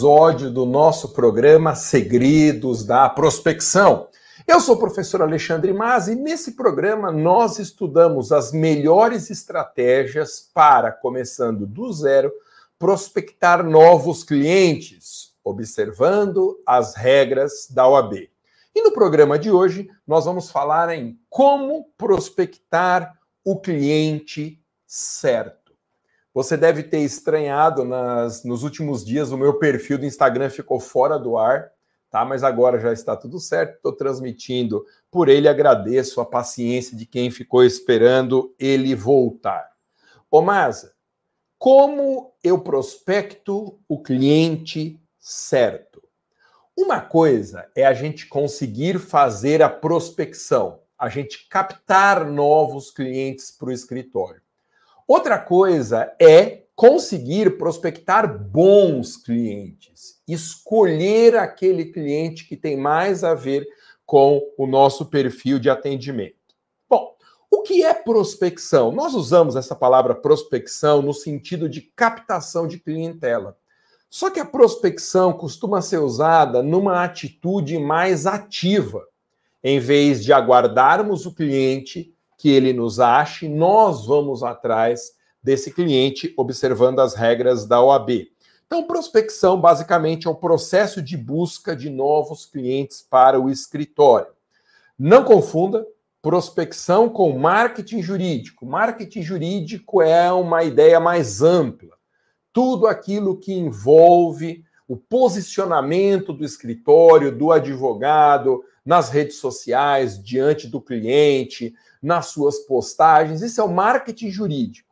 episódio do nosso programa Segredos da Prospecção. Eu sou o professor Alexandre Mas e nesse programa nós estudamos as melhores estratégias para, começando do zero, prospectar novos clientes, observando as regras da OAB. E no programa de hoje nós vamos falar em como prospectar o cliente certo. Você deve ter estranhado nas, nos últimos dias, o meu perfil do Instagram ficou fora do ar, tá? Mas agora já está tudo certo, estou transmitindo por ele. Agradeço a paciência de quem ficou esperando ele voltar. Ô Maza, como eu prospecto o cliente certo? Uma coisa é a gente conseguir fazer a prospecção, a gente captar novos clientes para o escritório. Outra coisa é conseguir prospectar bons clientes, escolher aquele cliente que tem mais a ver com o nosso perfil de atendimento. Bom, o que é prospecção? Nós usamos essa palavra prospecção no sentido de captação de clientela. Só que a prospecção costuma ser usada numa atitude mais ativa. Em vez de aguardarmos o cliente que ele nos ache, nós vamos atrás desse cliente, observando as regras da OAB. Então, prospecção basicamente é um processo de busca de novos clientes para o escritório. Não confunda prospecção com marketing jurídico. Marketing jurídico é uma ideia mais ampla. Tudo aquilo que envolve o posicionamento do escritório, do advogado, nas redes sociais, diante do cliente, nas suas postagens. Isso é o marketing jurídico.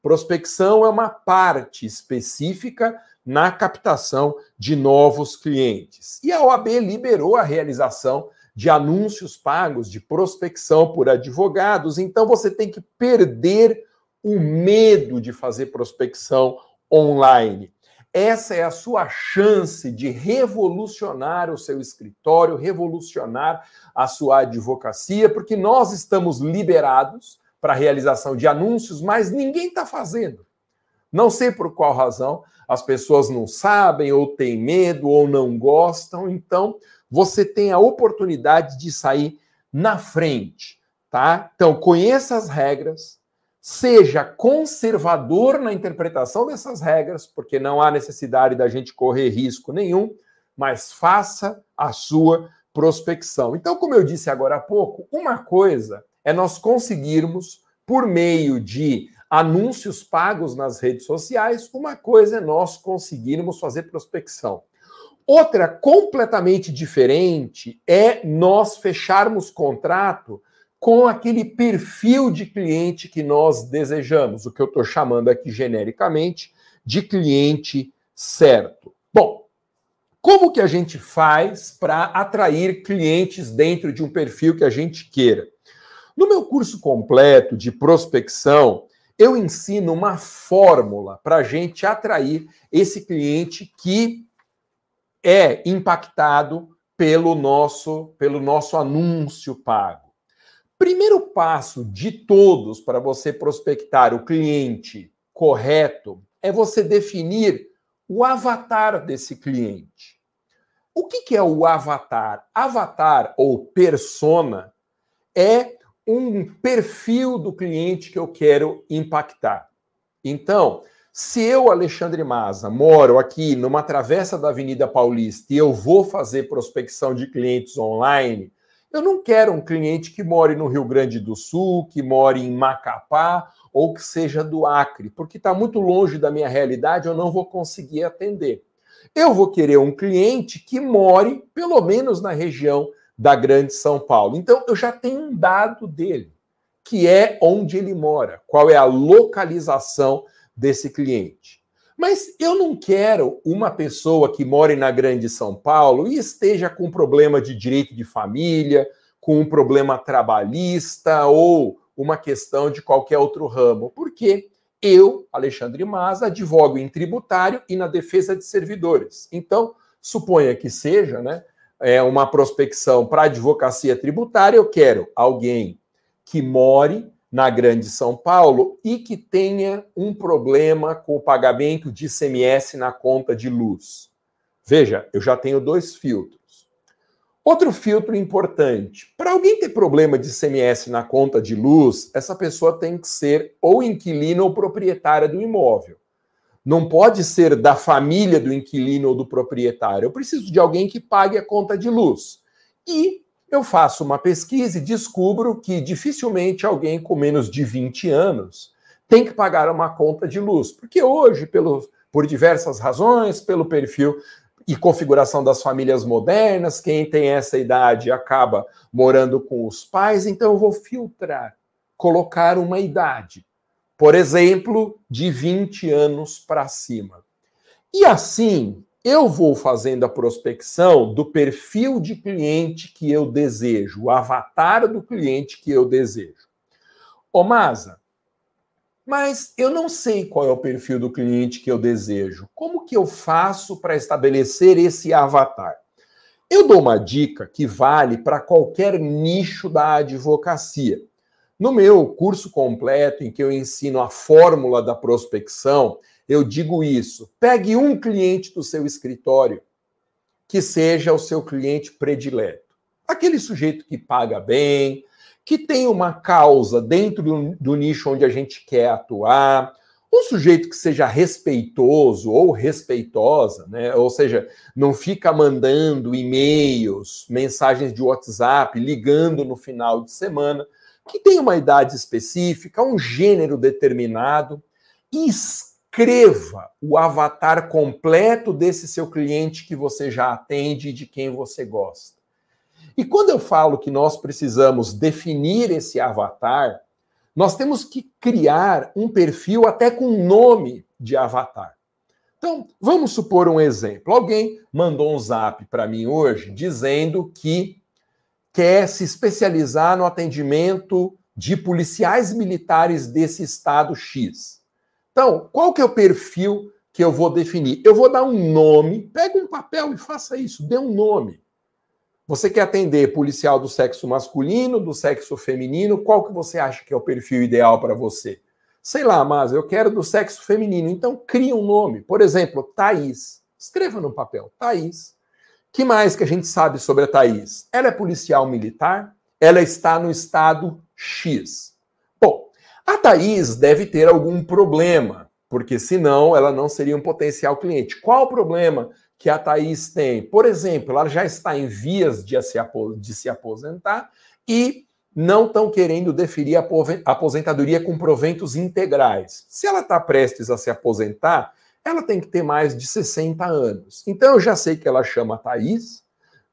Prospecção é uma parte específica na captação de novos clientes. E a OAB liberou a realização de anúncios pagos de prospecção por advogados, então você tem que perder o medo de fazer prospecção online. Essa é a sua chance de revolucionar o seu escritório, revolucionar a sua advocacia, porque nós estamos liberados para a realização de anúncios, mas ninguém está fazendo. Não sei por qual razão, as pessoas não sabem, ou têm medo, ou não gostam, então você tem a oportunidade de sair na frente, tá? Então, conheça as regras, seja conservador na interpretação dessas regras, porque não há necessidade da gente correr risco nenhum, mas faça a sua prospecção. Então, como eu disse agora há pouco, uma coisa é nós conseguirmos, por meio de anúncios pagos nas redes sociais, uma coisa é nós conseguirmos fazer prospecção. Outra completamente diferente é nós fecharmos contrato com aquele perfil de cliente que nós desejamos, o que eu estou chamando aqui genericamente de cliente certo. Bom, como que a gente faz para atrair clientes dentro de um perfil que a gente queira? No meu curso completo de prospecção, eu ensino uma fórmula para a gente atrair esse cliente que é impactado pelo nosso, pelo nosso anúncio pago. Primeiro passo de todos para você prospectar o cliente correto é você definir o avatar desse cliente. O que, é o avatar? Avatar ou persona é um perfil do cliente que eu quero impactar. Então, se eu, Alexandre Maza, moro aqui numa travessa da Avenida Paulista e eu vou fazer prospecção de clientes online, eu não quero um cliente que more no Rio Grande do Sul, que more em Macapá ou que seja do Acre, porque está muito longe da minha realidade, eu não vou conseguir atender. Eu vou querer um cliente que more, pelo menos na região da Grande São Paulo. Então, eu já tenho um dado dele, que é onde ele mora, qual é a localização desse cliente. Mas eu não quero uma pessoa que more na Grande São Paulo e esteja com problema de direito de família, com um problema trabalhista ou uma questão de qualquer outro ramo. Porque eu, Alexandre Maza, advogo em tributário e na defesa de servidores. Então, suponha que seja, né, é uma prospecção para advocacia tributária, eu quero alguém que more na Grande São Paulo e que tenha um problema com o pagamento de ICMS na conta de luz. Veja, eu já tenho dois filtros. Outro filtro importante: para alguém ter problema de CMS na conta de luz, essa pessoa tem que ser ou inquilino ou proprietária do imóvel. Não pode ser da família do inquilino ou do proprietário. Eu preciso de alguém que pague a conta de luz. E eu faço uma pesquisa e descubro que dificilmente alguém com menos de 20 anos tem que pagar uma conta de luz. Porque hoje, pelo, por diversas razões, pelo perfil e configuração das famílias modernas, quem tem essa idade acaba morando com os pais, então eu vou filtrar, colocar uma idade, por exemplo, de 20 anos para cima. E assim, eu vou fazendo a prospecção do perfil de cliente que eu desejo, o avatar do cliente que eu desejo. Ô Masa, mas eu não sei qual é o perfil do cliente que eu desejo. Como que eu faço para estabelecer esse avatar? Eu dou uma dica que vale para qualquer nicho da advocacia. No meu curso completo, em que eu ensino a fórmula da prospecção, eu digo isso. Pegue um cliente do seu escritório que seja o seu cliente predileto. Aquele sujeito que paga bem, que tem uma causa dentro do, do nicho onde a gente quer atuar, um sujeito que seja respeitoso ou respeitosa, né? Ou seja, não fica mandando e-mails, mensagens de WhatsApp, ligando no final de semana, que tem uma idade específica, um gênero determinado, e escreva o avatar completo desse seu cliente que você já atende e de quem você gosta. E quando eu falo que nós precisamos definir esse avatar, nós temos que criar um perfil até com nome de avatar. Então, vamos supor um exemplo. Alguém mandou um zap para mim hoje dizendo que quer se especializar no atendimento de policiais militares desse estado X. Então, qual que é o perfil que eu vou definir? Eu vou dar um nome, pega um papel e faça isso, dê um nome. Você quer atender policial do sexo masculino, do sexo feminino? Qual que você acha que é o perfil ideal para você? Sei lá, mas eu quero do sexo feminino. Então cria um nome. Por exemplo, Thaís. Escreva no papel, Thaís. que mais que a gente sabe sobre a Thaís? Ela é policial militar, ela está no estado X. A Thaís deve ter algum problema, porque senão ela não seria um potencial cliente. Qual o problema que a Thaís tem. Por exemplo, ela já está em vias de se, de se aposentar e não estão querendo deferir a aposentadoria com proventos integrais. Se ela está prestes a se aposentar, ela tem que ter mais de 60 anos. Então eu já sei que ela chama Thaís,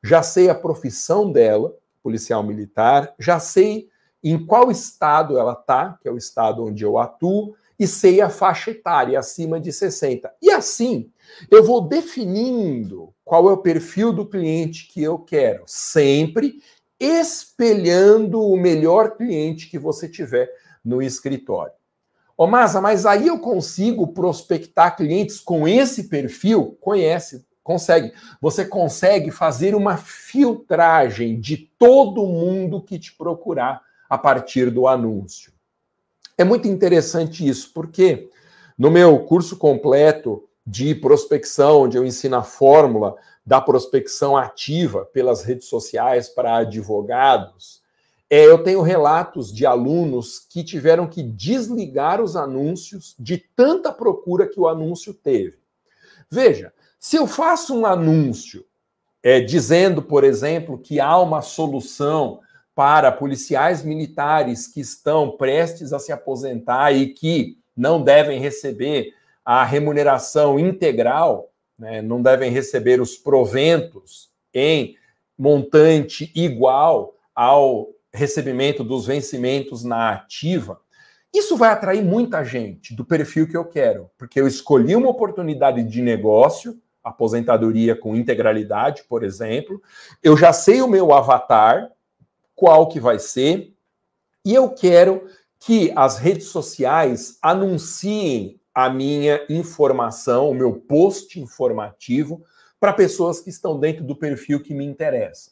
já sei a profissão dela, policial militar, já sei em qual estado ela está, que é o estado onde eu atuo, e sei a faixa etária acima de 60. E assim, eu vou definindo qual é o perfil do cliente que eu quero, sempre espelhando o melhor cliente que você tiver no escritório. Ô, Masa, mas aí eu consigo prospectar clientes com esse perfil? Conhece, consegue. Você consegue fazer uma filtragem de todo mundo que te procurar a partir do anúncio. É muito interessante isso, porque no meu curso completo de prospecção, onde eu ensino a fórmula da prospecção ativa pelas redes sociais para advogados, é, eu tenho relatos de alunos que tiveram que desligar os anúncios de tanta procura que o anúncio teve. Veja, se eu faço um anúncio é, dizendo, por exemplo, que há uma solução para policiais militares que estão prestes a se aposentar e que não devem receber a remuneração integral, né, não devem receber os proventos em montante igual ao recebimento dos vencimentos na ativa. Isso vai atrair muita gente do perfil que eu quero, porque eu escolhi uma oportunidade de negócio, aposentadoria com integralidade, por exemplo, eu já sei o meu avatar, qual que vai ser, e eu quero que as redes sociais anunciem a minha informação, o meu post informativo para pessoas que estão dentro do perfil que me interessa.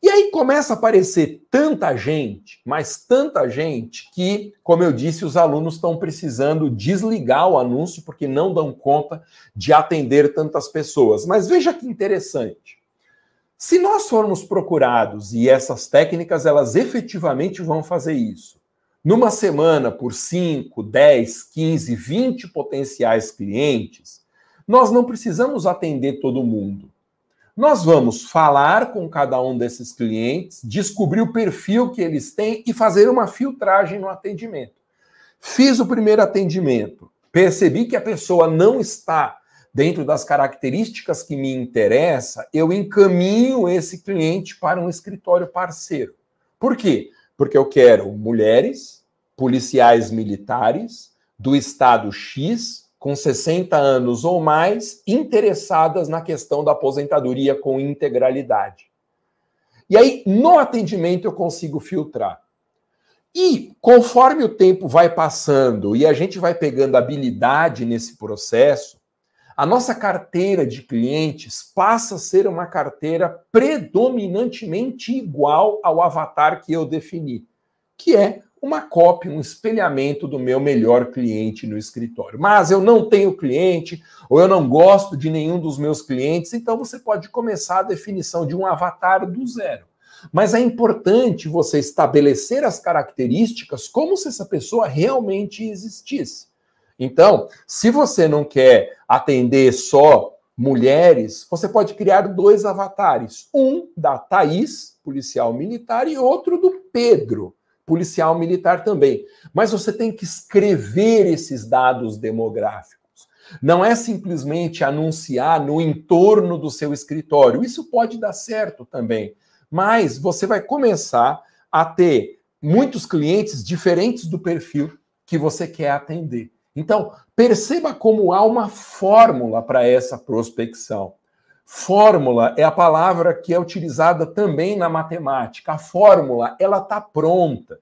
E aí começa a aparecer tanta gente, mas tanta gente, que, como eu disse, os alunos estão precisando desligar o anúncio porque não dão conta de atender tantas pessoas. Mas veja que interessante. Se nós formos procurados e essas técnicas elas efetivamente vão fazer isso, numa semana por 5, 10, 15, 20 potenciais clientes, nós não precisamos atender todo mundo. Nós vamos falar com cada um desses clientes, descobrir o perfil que eles têm e fazer uma filtragem no atendimento. Fiz o primeiro atendimento, percebi que a pessoa não está dentro das características que me interessa, eu encaminho esse cliente para um escritório parceiro. Por quê? Porque eu quero mulheres, policiais militares do estado X com 60 anos ou mais interessadas na questão da aposentadoria com integralidade. E aí, no atendimento, eu consigo filtrar. E conforme o tempo vai passando e a gente vai pegando habilidade nesse processo, a nossa carteira de clientes passa a ser uma carteira predominantemente igual ao avatar que eu defini, que é uma cópia, um espelhamento do meu melhor cliente no escritório. Mas eu não tenho cliente, ou eu não gosto de nenhum dos meus clientes, então você pode começar a definição de um avatar do zero. Mas é importante você estabelecer as características como se essa pessoa realmente existisse. Então, se você não quer atender só mulheres, você pode criar dois avatares: um da Thaís, policial militar, e outro do Pedro, policial militar também. Mas você tem que escrever esses dados demográficos. Não é simplesmente anunciar no entorno do seu escritório. Isso pode dar certo também. Mas você vai começar a ter muitos clientes diferentes do perfil que você quer atender. Então, perceba como há uma fórmula para essa prospecção. Fórmula é a palavra que é utilizada também na matemática. A fórmula, ela está pronta.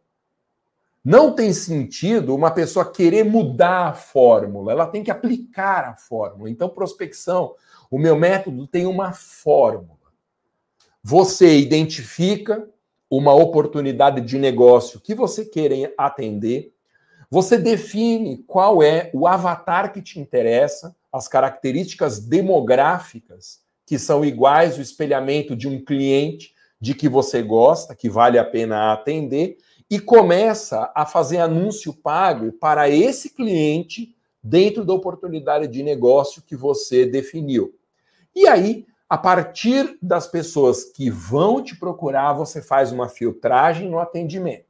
Não tem sentido uma pessoa querer mudar a fórmula, ela tem que aplicar a fórmula. Então, prospecção, o meu método tem uma fórmula. Você identifica uma oportunidade de negócio que você quer atender, você define qual é o avatar que te interessa, as características demográficas que são iguais o espelhamento de um cliente de que você gosta, que vale a pena atender, e começa a fazer anúncio pago para esse cliente dentro da oportunidade de negócio que você definiu. E aí, a partir das pessoas que vão te procurar, você faz uma filtragem no atendimento.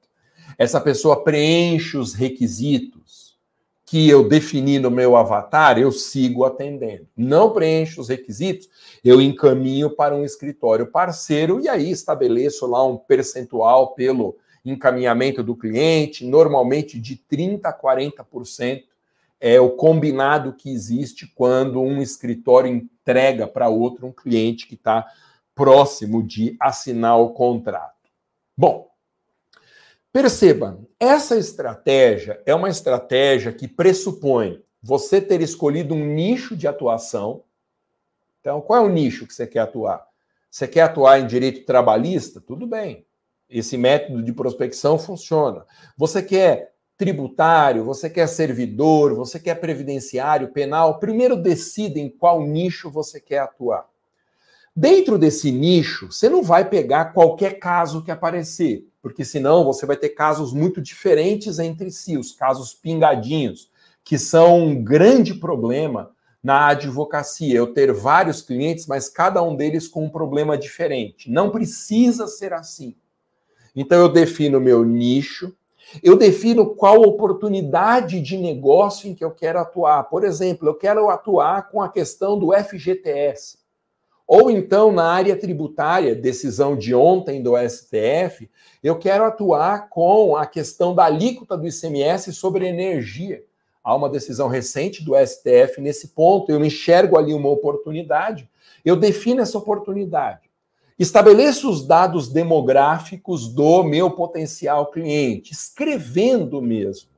Essa pessoa preenche os requisitos, que eu defini no meu avatar, eu sigo atendendo. Não preencho os requisitos, eu encaminho para um escritório parceiro e aí estabeleço lá um percentual pelo encaminhamento do cliente, normalmente de 30% a 40% é o combinado que existe quando um escritório entrega para outro um cliente que está próximo de assinar o contrato. Bom, Perceba, essa estratégia é uma estratégia que pressupõe você ter escolhido um nicho de atuação. Então, qual é o nicho que você quer atuar? Você quer atuar em direito trabalhista? Tudo bem. Esse método de prospecção funciona. Você quer tributário, você quer servidor, você quer previdenciário, penal? Primeiro decida em qual nicho você quer atuar. Dentro desse nicho, você não vai pegar qualquer caso que aparecer porque senão você vai ter casos muito diferentes entre si, os casos pingadinhos, que são um grande problema na advocacia. Eu ter vários clientes, mas cada um deles com um problema diferente. Não precisa ser assim. Então eu defino meu nicho, eu defino qual oportunidade de negócio em que eu quero atuar. Por exemplo, eu quero atuar com a questão do FGTS. Ou então, na área tributária, decisão de ontem do STF, eu quero atuar com a questão da alíquota do ICMS sobre energia. Há uma decisão recente do STF nesse ponto, eu enxergo ali uma oportunidade, eu defino essa oportunidade. Estabeleço os dados demográficos do meu potencial cliente, escrevendo mesmo,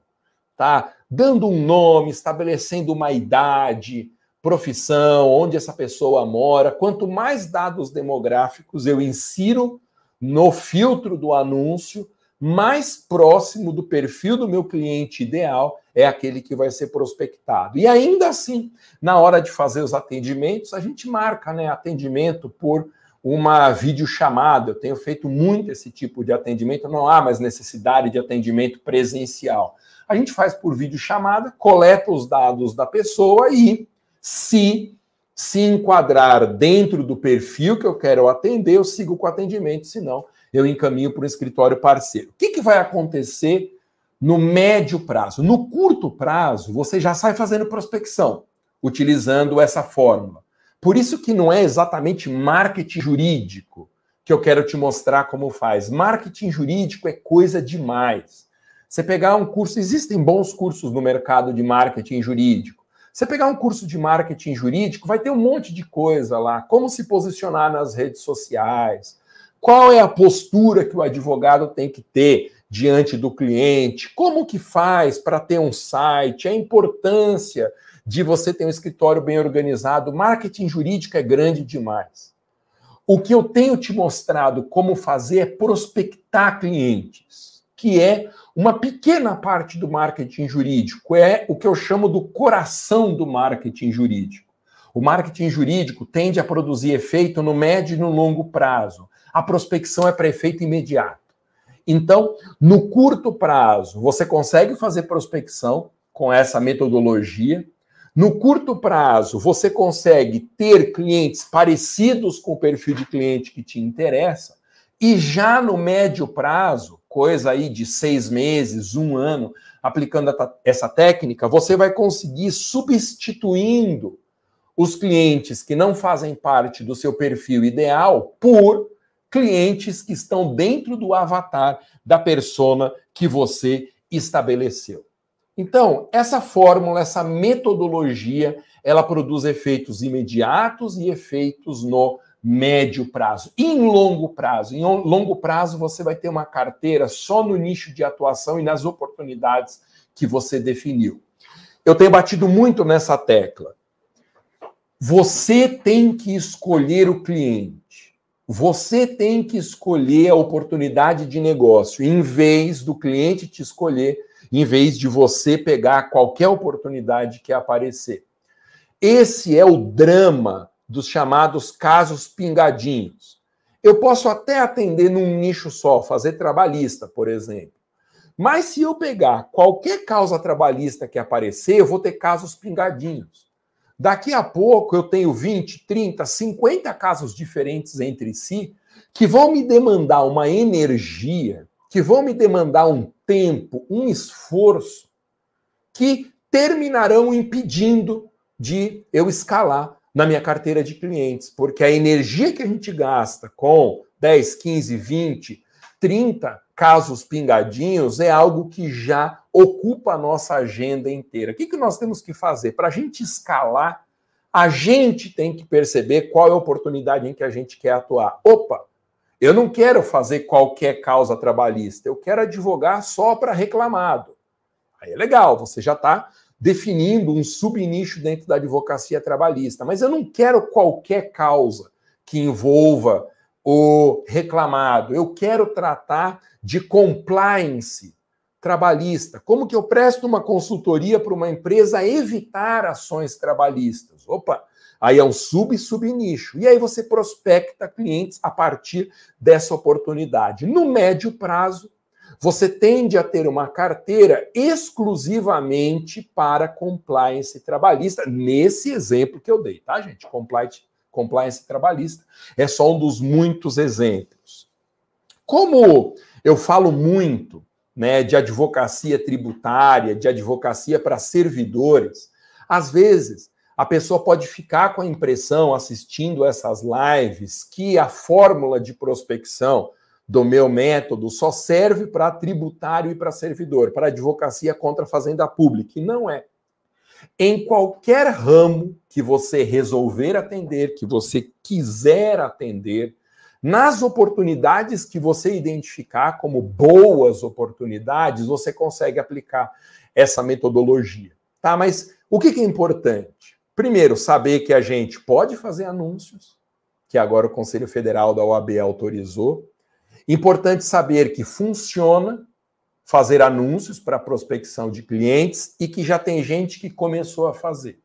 tá? Dando um nome, estabelecendo uma idade, profissão, onde essa pessoa mora. Quanto mais dados demográficos eu insiro no filtro do anúncio, mais próximo do perfil do meu cliente ideal é aquele que vai ser prospectado. E ainda assim, na hora de fazer os atendimentos, a gente marca né, atendimento por uma videochamada. Eu tenho feito muito esse tipo de atendimento, não há mais necessidade de atendimento presencial. A gente faz por videochamada, coleta os dados da pessoa e, se se enquadrar dentro do perfil que eu quero atender, eu sigo com o atendimento, senão eu encaminho para o escritório parceiro. O que, que vai acontecer no médio prazo? No curto prazo, você já sai fazendo prospecção, utilizando essa fórmula. Por isso que não é exatamente marketing jurídico que eu quero te mostrar como faz. Marketing jurídico é coisa demais. Você pegar um curso, existem bons cursos no mercado de marketing jurídico. Você pegar um curso de marketing jurídico, vai ter um monte de coisa lá, como se posicionar nas redes sociais, qual é a postura que o advogado tem que ter diante do cliente, como que faz para ter um site, a importância de você ter um escritório bem organizado. Marketing jurídico é grande demais. O que eu tenho te mostrado como fazer é prospectar clientes, que é uma pequena parte do marketing jurídico, é o que eu chamo do coração do marketing jurídico. O marketing jurídico tende a produzir efeito no médio e no longo prazo. A prospecção é para efeito imediato. Então, no curto prazo, você consegue fazer prospecção com essa metodologia, no curto prazo, você consegue ter clientes parecidos com o perfil de cliente que te interessa, e já no médio prazo, coisa aí de seis meses, um ano, aplicando essa técnica, você vai conseguir substituindo os clientes que não fazem parte do seu perfil ideal por clientes que estão dentro do avatar da persona que você estabeleceu. Então, essa fórmula, essa metodologia, ela produz efeitos imediatos e efeitos no médio prazo. Em longo prazo? Em longo prazo, você vai ter uma carteira só no nicho de atuação e nas oportunidades que você definiu. Eu tenho batido muito nessa tecla. Você tem que escolher o cliente. Você tem que escolher a oportunidade de negócio, em vez do cliente te escolher em vez de você pegar qualquer oportunidade que aparecer. Esse é o drama dos chamados casos pingadinhos. Eu posso até atender num nicho só, fazer trabalhista, por exemplo. Mas se eu pegar qualquer causa trabalhista que aparecer, eu vou ter casos pingadinhos. Daqui a pouco eu tenho 20, 30, 50 casos diferentes entre si que vão me demandar uma energia que vão me demandar um tempo, um esforço, que terminarão impedindo de eu escalar na minha carteira de clientes, porque a energia que a gente gasta com 10, 15, 20, 30 casos pingadinhos é algo que já ocupa a nossa agenda inteira. O que, que nós temos que fazer? Para a gente escalar, a gente tem que perceber qual é a oportunidade em que a gente quer atuar. Opa, eu não quero fazer qualquer causa trabalhista, eu quero advogar só para reclamado. Aí é legal, você já está definindo um subnicho dentro da advocacia trabalhista, mas eu não quero qualquer causa que envolva o reclamado. Eu quero tratar de compliance trabalhista. Como que eu presto uma consultoria para uma empresa evitar ações trabalhistas? Opa, Aí é um sub-subnicho. E aí você prospecta clientes a partir dessa oportunidade. No médio prazo, você tende a ter uma carteira exclusivamente para compliance trabalhista, nesse exemplo que eu dei, tá, gente? Compliance, compliance trabalhista é só um dos muitos exemplos. Como eu falo muito né, de advocacia tributária, de advocacia para servidores, às vezes a pessoa pode ficar com a impressão, assistindo essas lives, que a fórmula de prospecção do meu método só serve para tributário e para servidor, para advocacia contra a fazenda pública. E não é. Em qualquer ramo que você resolver atender, que você quiser atender, nas oportunidades que você identificar como boas oportunidades, você consegue aplicar essa metodologia. Tá? Mas o que é importante? Primeiro, saber que a gente pode fazer anúncios, que agora o Conselho Federal da OAB autorizou, Importante saber que funciona fazer anúncios para prospecção de clientes e que já tem gente que começou a fazer.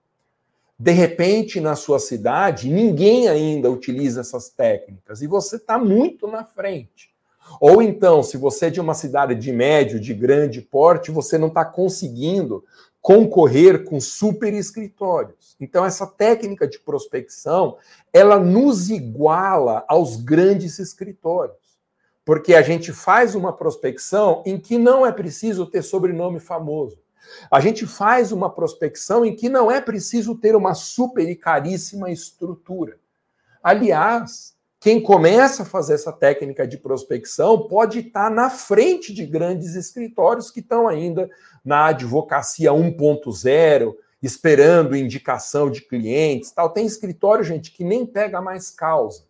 De repente, na sua cidade, ninguém ainda utiliza essas técnicas e você está muito na frente. Ou então, se você é de uma cidade de médio, de grande porte, você não está conseguindo concorrer com super escritórios. Então, essa técnica de prospecção, ela nos iguala aos grandes escritórios. Porque a gente faz uma prospecção em que não é preciso ter sobrenome famoso. A gente faz uma prospecção em que não é preciso ter uma super e caríssima estrutura. Aliás, quem começa a fazer essa técnica de prospecção pode estar na frente de grandes escritórios que estão ainda na advocacia 1.0, esperando indicação de clientes, tal. Tem escritório, gente, que nem pega mais causa.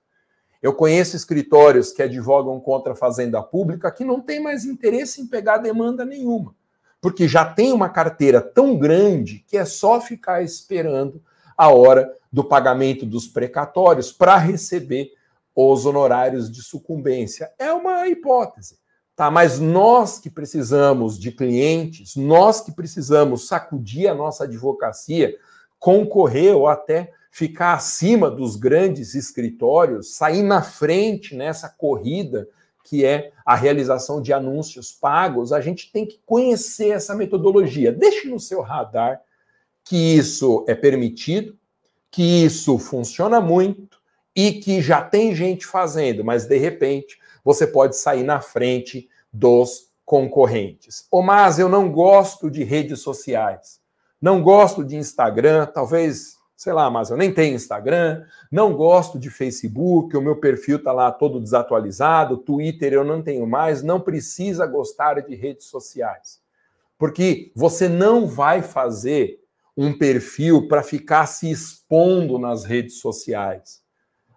Eu conheço escritórios que advogam contra a fazenda pública que não tem mais interesse em pegar demanda nenhuma, porque já tem uma carteira tão grande que é só ficar esperando a hora do pagamento dos precatórios para receber os honorários de sucumbência. É uma hipótese, tá? Mas nós que precisamos de clientes, nós que precisamos sacudir a nossa advocacia, concorrer ou até ficar acima dos grandes escritórios, sair na frente nessa corrida que é a realização de anúncios pagos, a gente tem que conhecer essa metodologia. Deixe no seu radar que isso é permitido, que isso funciona muito, e que já tem gente fazendo, mas de repente você pode sair na frente dos concorrentes. Ô, mas eu não gosto de redes sociais. Não gosto de Instagram, talvez, sei lá, mas eu nem tenho Instagram, não gosto de Facebook, o meu perfil tá lá todo desatualizado, Twitter eu não tenho mais, não precisa gostar de redes sociais. Porque você não vai fazer um perfil para ficar se expondo nas redes sociais.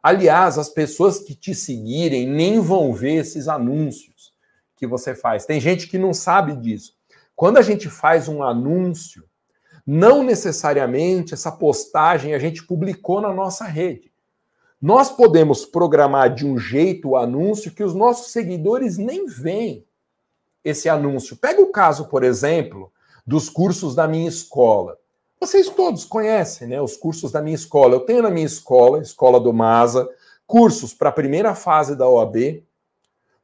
Aliás, as pessoas que te seguirem nem vão ver esses anúncios que você faz. Tem gente que não sabe disso. Quando a gente faz um anúncio, não necessariamente essa postagem a gente publicou na nossa rede. Nós podemos programar de um jeito o anúncio que os nossos seguidores nem veem esse anúncio. Pega o caso, por exemplo, dos cursos da minha escola. Vocês todos conhecem né, os cursos da minha escola. Eu tenho na minha escola, Escola do Masa, cursos para a primeira fase da OAB,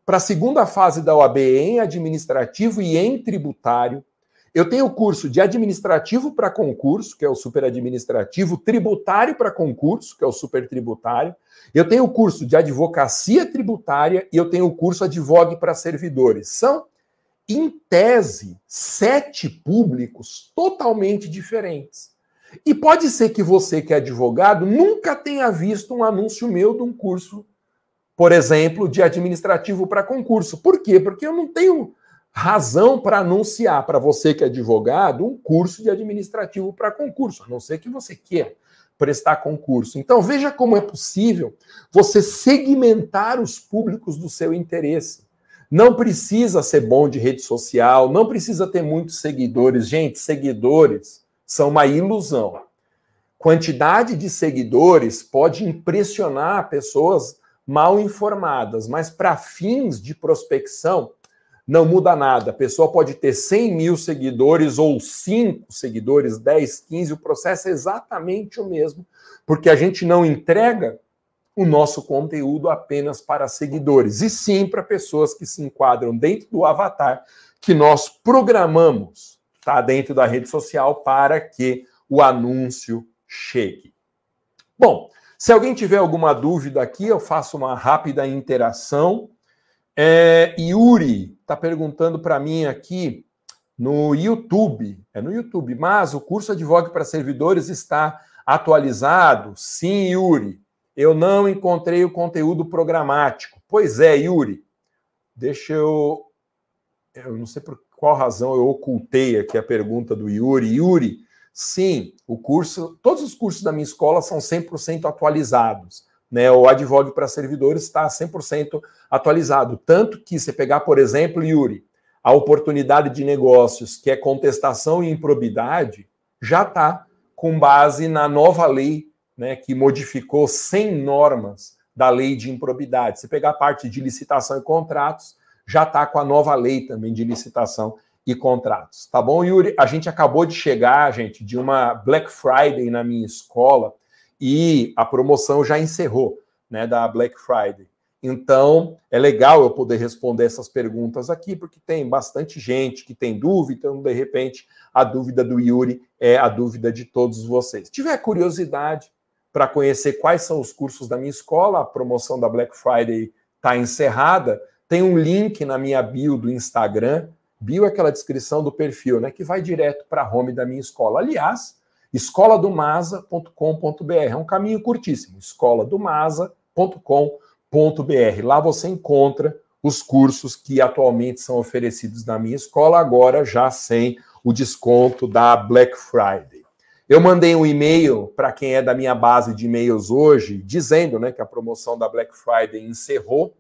para a segunda fase da OAB em administrativo e em tributário. Eu tenho o curso de administrativo para concurso, que é o super administrativo, tributário para concurso, que é o super tributário. Eu tenho o curso de advocacia tributária e eu tenho o curso advogue para servidores. São em tese, sete públicos totalmente diferentes. E pode ser que você, que é advogado, nunca tenha visto um anúncio meu de um curso, por exemplo, de administrativo para concurso. Por quê? Porque eu não tenho razão para anunciar para você, que é advogado, um curso de administrativo para concurso, a não ser que você queira prestar concurso. Então, veja como é possível você segmentar os públicos do seu interesse. Não precisa ser bom de rede social, não precisa ter muitos seguidores. Gente, seguidores são uma ilusão. Quantidade de seguidores pode impressionar pessoas mal informadas, mas para fins de prospecção, não muda nada. A pessoa pode ter 100 mil seguidores ou 5 seguidores, 10, 15, o processo é exatamente o mesmo, porque a gente não entrega o nosso conteúdo apenas para seguidores, e sim para pessoas que se enquadram dentro do avatar que nós programamos, tá? Dentro da rede social para que o anúncio chegue. Bom, se alguém tiver alguma dúvida aqui, eu faço uma rápida interação. É, Yuri está perguntando para mim aqui no YouTube, é no YouTube, mas o curso Advogue para Servidores está atualizado? Sim, Yuri. Eu não encontrei o conteúdo programático. Pois é, Yuri. Deixa eu. Eu não sei por qual razão eu ocultei aqui a pergunta do Yuri. Yuri, sim, o curso, todos os cursos da minha escola são 100% atualizados. Né, o Advogue para servidores está 100% atualizado. Tanto que, se pegar, por exemplo, Yuri, a oportunidade de negócios, que é contestação e improbidade, já está com base na nova lei né, que modificou 100 normas da lei de improbidade. Se pegar a parte de licitação e contratos, já está com a nova lei também de licitação e contratos. Tá bom, Yuri? A gente acabou de chegar, gente, de uma Black Friday na minha escola e a promoção já encerrou, né, da Black Friday. Então, é legal eu poder responder essas perguntas aqui, porque tem bastante gente que tem dúvida, então, de repente, a dúvida do Yuri é a dúvida de todos vocês. Se tiver curiosidade para conhecer quais são os cursos da minha escola, a promoção da Black Friday está encerrada, tem um link na minha bio do Instagram, bio é aquela descrição do perfil, né, que vai direto para a home da minha escola. Aliás, escoladomasa.com.br, é um caminho curtíssimo, escoladomasa.com.br Lá você encontra os cursos que atualmente são oferecidos na minha escola, agora já sem o desconto da Black Friday. Eu mandei um e-mail para quem é da minha base de e-mails hoje, dizendo né, que a promoção da Black Friday encerrou.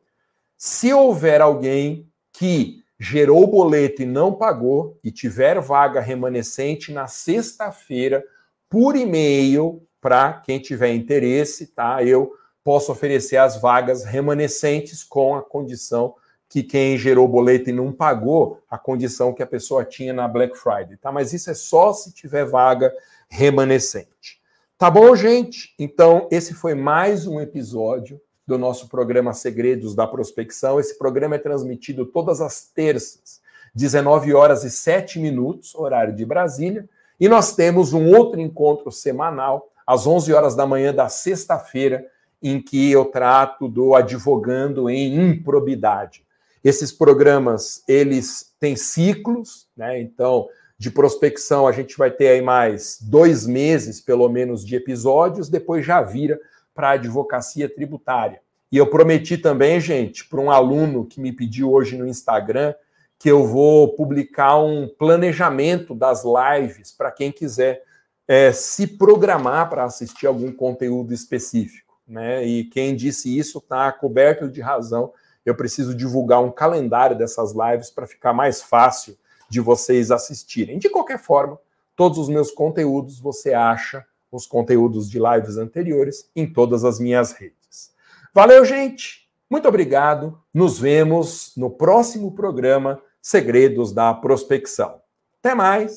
Se houver alguém que gerou o boleto e não pagou e tiver vaga remanescente na sexta-feira, por e-mail, para quem tiver interesse, tá? Eu posso oferecer as vagas remanescentes com a condição que quem gerou o boleto e não pagou a condição que a pessoa tinha na Black Friday, tá? Mas isso é só se tiver vaga remanescente. Tá bom, gente? Então, esse foi mais um episódio do nosso programa Segredos da Prospecção. Esse programa é transmitido todas as terças, 19 horas e 7 minutos, horário de Brasília, e nós temos um outro encontro semanal às 11 horas da manhã da sexta-feira, em que eu trato do advogando em improbidade. Esses programas, eles têm ciclos, né? Então, de prospecção, a gente vai ter aí mais dois meses, pelo menos, de episódios, depois já vira para a advocacia tributária. E eu prometi também, gente, para um aluno que me pediu hoje no Instagram, que eu vou publicar um planejamento das lives para quem quiser é, se programar para assistir algum conteúdo específico né? E quem disse isso está coberto de razão. Eu preciso divulgar um calendário dessas lives para ficar mais fácil de vocês assistirem. De qualquer forma, todos os meus conteúdos você acha os conteúdos de lives anteriores em todas as minhas redes. Valeu, gente. Muito obrigado. Nos vemos no próximo programa Segredos da Prospecção. Até mais.